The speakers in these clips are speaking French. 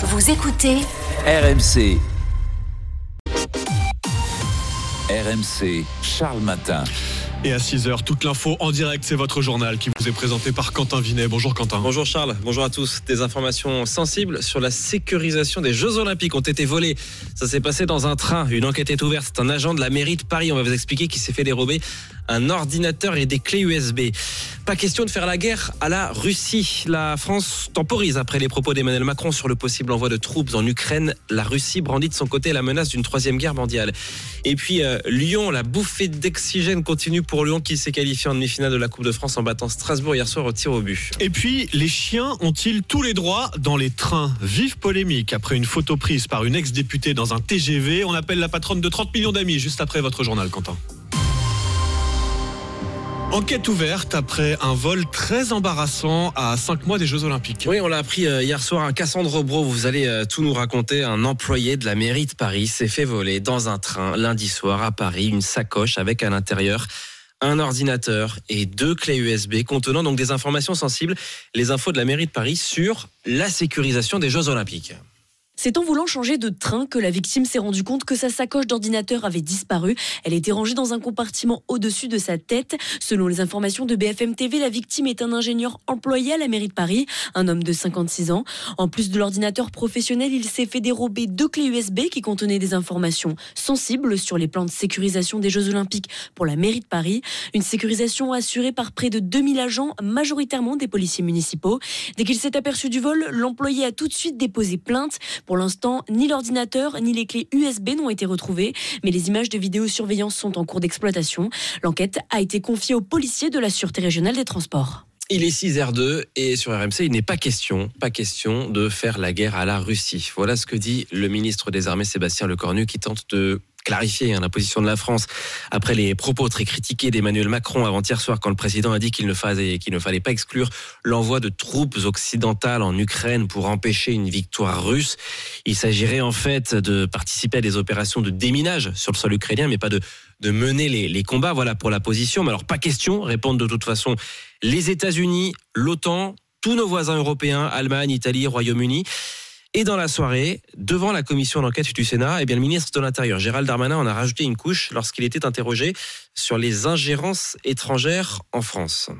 Vous écoutez RMC. RMC, Charles Matin. Et à 6h, toute l'info en direct, c'est votre journal qui vous est présenté par Quentin Vinet. Bonjour Quentin. Bonjour Charles, bonjour à tous. Des informations sensibles sur la sécurisation des Jeux Olympiques ont été volées. Ça s'est passé dans un train. Une enquête est ouverte. C'est un agent de la mairie de Paris, on va vous expliquer, qui s'est fait dérober un ordinateur et des clés USB. Pas question de faire la guerre à la Russie. La France temporise après les propos d'Emmanuel Macron sur le possible envoi de troupes en Ukraine. La Russie brandit de son côté la menace d'une troisième guerre mondiale. Et puis euh, Lyon, la bouffée d'oxygène continue pour Lyon qui s'est qualifié en demi-finale de la Coupe de France en battant Strasbourg hier soir au tir au but. Et puis, les chiens ont-ils tous les droits dans les trains? Vive polémique après une photo prise par une ex-députée dans un TGV. On appelle la patronne de 30 millions d'amis juste après votre journal, Quentin. Enquête ouverte après un vol très embarrassant à 5 mois des Jeux Olympiques. Oui, on l'a appris euh, hier soir. Un Cassandre Bro, vous allez euh, tout nous raconter. Un employé de la mairie de Paris s'est fait voler dans un train lundi soir à Paris une sacoche avec à l'intérieur un ordinateur et deux clés USB contenant donc des informations sensibles, les infos de la mairie de Paris sur la sécurisation des Jeux Olympiques. C'est en voulant changer de train que la victime s'est rendue compte que sa sacoche d'ordinateur avait disparu. Elle était rangée dans un compartiment au-dessus de sa tête. Selon les informations de BFM TV, la victime est un ingénieur employé à la mairie de Paris, un homme de 56 ans. En plus de l'ordinateur professionnel, il s'est fait dérober deux clés USB qui contenaient des informations sensibles sur les plans de sécurisation des Jeux Olympiques pour la mairie de Paris. Une sécurisation assurée par près de 2000 agents, majoritairement des policiers municipaux. Dès qu'il s'est aperçu du vol, l'employé a tout de suite déposé plainte. Pour l'instant, ni l'ordinateur ni les clés USB n'ont été retrouvées, mais les images de vidéosurveillance sont en cours d'exploitation. L'enquête a été confiée aux policiers de la Sûreté régionale des transports. Il est 6h02 et sur RMC, il n'est pas question, pas question de faire la guerre à la Russie. Voilà ce que dit le ministre des Armées Sébastien Lecornu qui tente de clarifier hein, la position de la France après les propos très critiqués d'Emmanuel Macron avant-hier soir quand le président a dit qu'il ne, fallait, pas exclure l'envoi de troupes occidentales en Ukraine pour empêcher une victoire russe. Il s'agirait en fait de participer à des opérations de déminage sur le sol ukrainien, mais pas de, de mener les, les combats. Voilà pour la position. Mais alors pas question, répondent de toute façon les États-Unis, l'OTAN, tous nos voisins européens, Allemagne, Italie, Royaume-Uni. Et dans la soirée, devant la commission d'enquête du Sénat, eh bien, le ministre de l'Intérieur, Gérald Darmanin, en a rajouté une couche lorsqu'il était interrogé sur les ingérences étrangères en France.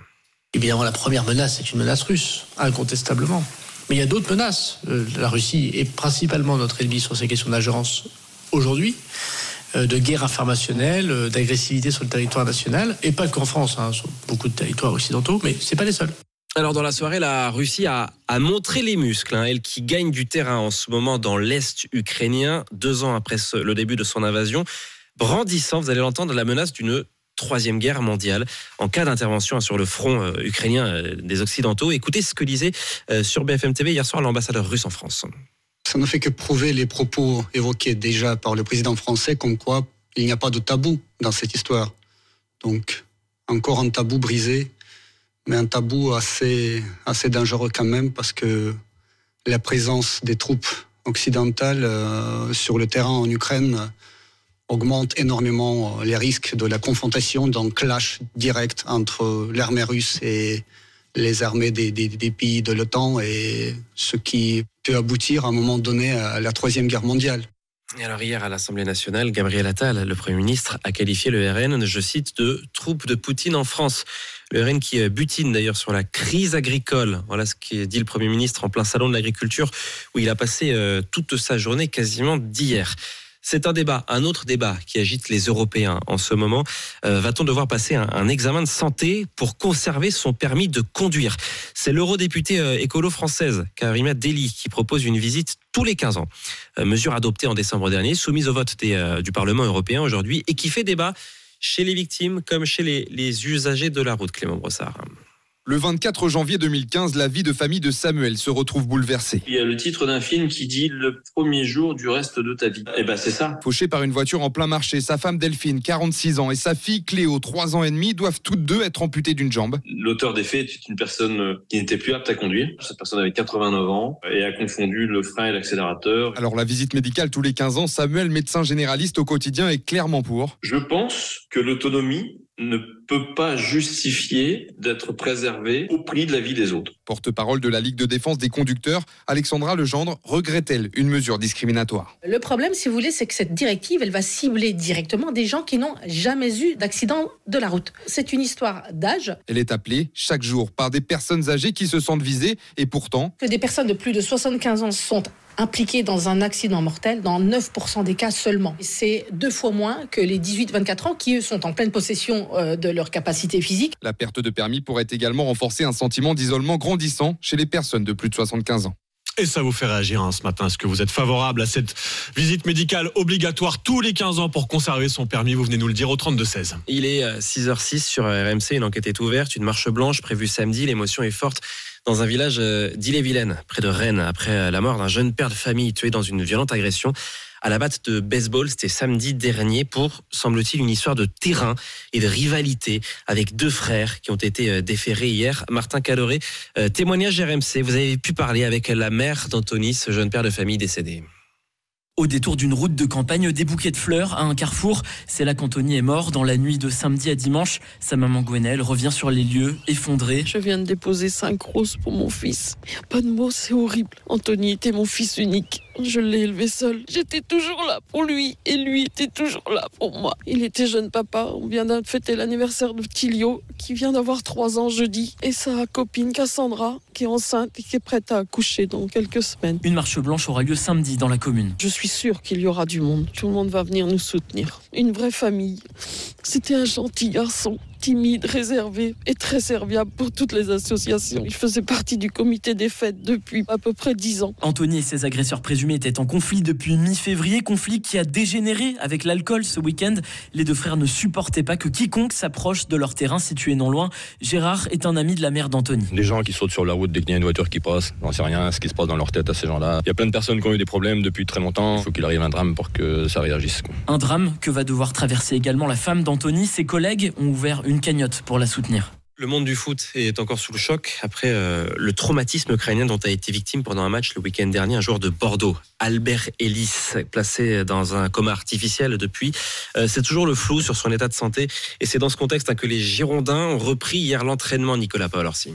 Évidemment, la première menace, c'est une menace russe, incontestablement. Mais il y a d'autres menaces. Euh, La Russie est principalement notre ennemi sur ces questions d'ingérence aujourd'hui, euh, de guerre informationnelle, euh, d'agressivité sur le territoire national, et pas qu'en France, hein, sur beaucoup de territoires occidentaux, mais c'est pas les seuls. Alors dans la soirée, la Russie a, montré les muscles, hein, elle qui gagne du terrain en ce moment dans l'Est ukrainien, deux ans après le début de son invasion, brandissant, vous allez l'entendre, la menace d'une troisième guerre mondiale en cas d'intervention hein, sur le front euh, ukrainien euh, des Occidentaux. Écoutez ce que disait euh, sur BFM TV hier soir l'ambassadeur russe en France. Ça ne fait que prouver les propos évoqués déjà par le président français, comme quoi il n'y a pas de tabou dans cette histoire. Donc, encore un tabou brisé, mais un tabou assez, dangereux quand même, parce que la présence des troupes occidentales euh, sur le terrain en Ukraine augmente énormément euh, les risques de la confrontation, d'un clash direct entre l'armée russe et les armées des pays de l'OTAN, et ce qui peut aboutir à un moment donné à la Troisième Guerre mondiale. Alors hier à l'Assemblée nationale, Gabriel Attal, le Premier ministre, a qualifié le RN, je cite, de troupe de Poutine en France. Le RN qui euh, butine d'ailleurs sur la crise agricole. Voilà ce qu'a dit le Premier ministre en plein salon de l'agriculture, où il a passé euh, toute sa journée quasiment d'hier. C'est un débat, un autre débat qui agite les Européens en ce moment. Euh, Va-t-on devoir passer un, examen de santé pour conserver son permis de conduire? C'est l'eurodéputée euh, écolo française, Karima Deli, qui propose une visite tous les 15 ans. Euh, mesure adoptée en décembre dernier, soumise au vote du Parlement européen aujourd'hui et qui fait débat chez les victimes comme chez les usagers de la route, Clément Brossard. Le 24 janvier 2015, la vie de famille de Samuel se retrouve bouleversée. Il y a le titre d'un film qui dit le premier jour du reste de ta vie. Eh ben c'est ça. Fauché par une voiture en plein marché, sa femme Delphine, 46 ans, et sa fille Cléo, 3 ans et demi, doivent toutes deux être amputées d'une jambe. L'auteur des faits est une personne euh, qui n'était plus apte à conduire. Cette personne avait 89 ans et a confondu le frein et l'accélérateur. Alors la visite médicale tous les 15 ans, Samuel, médecin généraliste au quotidien, est clairement pour. Je pense que l'autonomie ne peut pas justifier d'être préservé au prix de la vie des autres. Porte-parole de la Ligue de défense des conducteurs, Alexandra Legendre regrette-t-elle une mesure discriminatoire? Le problème, si vous voulez, c'est que cette directive, elle va cibler directement des gens qui n'ont jamais eu d'accident de la route. C'est une histoire d'âge. Elle est appelée chaque jour par des personnes âgées qui se sentent visées et pourtant... Que des personnes de plus de 75 ans sont impliqués dans un accident mortel dans 9% des cas seulement. C'est deux fois moins que les 18-24 ans qui, eux, sont en pleine possession euh, de leur capacité physique. La perte de permis pourrait également renforcer un sentiment d'isolement grandissant chez les personnes de plus de 75 ans. Et ça vous fait réagir hein, ce matin. Est-ce que vous êtes favorable à cette visite médicale obligatoire tous les 15 ans pour conserver son permis? Vous venez nous le dire au 32-16. Il est 6h06 euh, sur RMC. Une enquête est ouverte. Une marche blanche prévue samedi. L'émotion est forte dans un village euh, d'Ille-et-Vilaine, près de Rennes, après euh, la mort d'un jeune père de famille tué dans une violente agression à la batte de baseball. C'était samedi dernier pour, semble-t-il, une histoire de terrain et de rivalité avec deux frères qui ont été euh, déférés hier. Martin Caloré, témoignage RMC. Vous avez pu parler avec la mère d'Anthony, ce jeune père de famille décédé. Au détour d'une route de campagne, des bouquets de fleurs à un carrefour. C'est là qu'Anthony est mort dans la nuit de samedi à dimanche. Sa maman Gwenelle revient sur les lieux, effondrée. Je viens de déposer cinq roses pour mon fils. Il a pas de mots, c'est horrible. Anthony était mon fils unique. Je l'ai élevé seul. J'étais toujours là pour lui et lui était toujours là pour moi. Il était jeune papa. On vient de fêter l'anniversaire de Tilio qui vient d'avoir trois ans jeudi et sa copine Cassandra qui est enceinte et qui est prête à accoucher dans quelques semaines. Une marche blanche aura lieu samedi dans la commune. Je suis sûre qu'il y aura du monde. Tout le monde va venir nous soutenir. Une vraie famille. C'était un gentil garçon timide, réservé et très serviable pour toutes les associations. Il faisait partie du comité des fêtes depuis à peu près dix ans. Anthony et ses agresseurs présumés étaient en conflit depuis mi-février, conflit qui a dégénéré avec l'alcool ce week-end. Les deux frères ne supportaient pas que quiconque s'approche de leur terrain situé non loin. Gérard est un ami de la mère d'Anthony. Les gens qui sautent sur la route dès qu'il y a une voiture qui passe, j'en sais rien ce qui se passe dans leur tête à ces gens-là. Il y a plein de personnes qui ont eu des problèmes depuis très longtemps. Il faut qu'il arrive un drame pour que ça réagisse. Un drame que va devoir traverser également la femme d'Anthony. Ses collègues ont ouvert une cagnotte pour la soutenir. Le monde du foot est encore sous le choc après euh, le traumatisme ukrainien dont a été victime pendant un match le week-end dernier un joueur de Bordeaux, Albert Ellis, placé dans un coma artificiel depuis. Euh, c'est toujours le flou sur son état de santé et c'est dans ce contexte hein, que les Girondins ont repris hier l'entraînement Nicolas Paolorsi.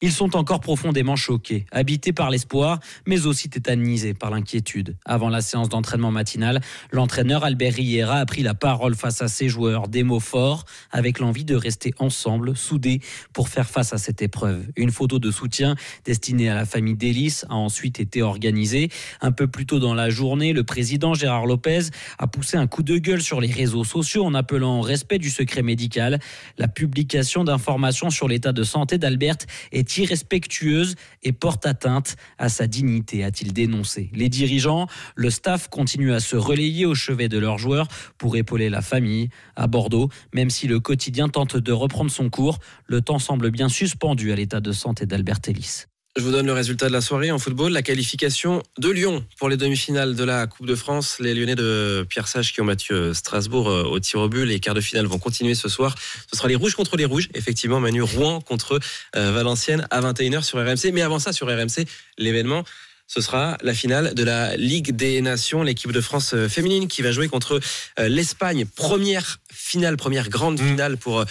Ils sont encore profondément choqués, habités par l'espoir, mais aussi tétanisés par l'inquiétude. Avant la séance d'entraînement matinale, l'entraîneur Albert Riera a pris la parole face à ses joueurs, des mots forts, avec l'envie de rester ensemble, soudés, pour faire face à cette épreuve. Une photo de soutien destinée à la famille d'Hélice a ensuite été organisée. Un peu plus tôt dans la journée, le président Gérard Lopez a poussé un coup de gueule sur les réseaux sociaux en appelant au respect du secret médical. La publication d'informations sur l'état de santé d'Albert est irrespectueuse et porte atteinte à sa dignité, a-t-il dénoncé. Les dirigeants, le staff continuent à se relayer au chevet de leurs joueurs pour épauler la famille. À Bordeaux, même si le quotidien tente de reprendre son cours, le temps semble bien suspendu à l'état de santé d'Albert Ellis. Je vous donne le résultat de la soirée en football. La qualification de Lyon pour les demi-finales de la Coupe de France. Les Lyonnais de Pierre Sage qui ont battu euh, Strasbourg euh, au tir au but. Les quarts de finale vont continuer ce soir. Ce sera les Rouges contre les Rouges. Effectivement, Manu Rouen contre euh, Valenciennes à 21h sur RMC. Mais avant ça, sur RMC, l'événement ce sera la finale de la Ligue des Nations, l'équipe de France euh, féminine qui va jouer contre euh, l'Espagne. Première finale, première grande mm. finale pour euh,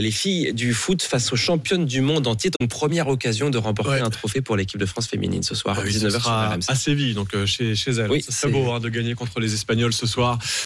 les filles du foot face aux championnes du monde entier. Une première occasion de remporter un trophée pour l'équipe de France féminine ce soir à 19h ah à Séville, donc chez, chez elle. Oui, c'est beau hein, de gagner contre les Espagnols ce soir.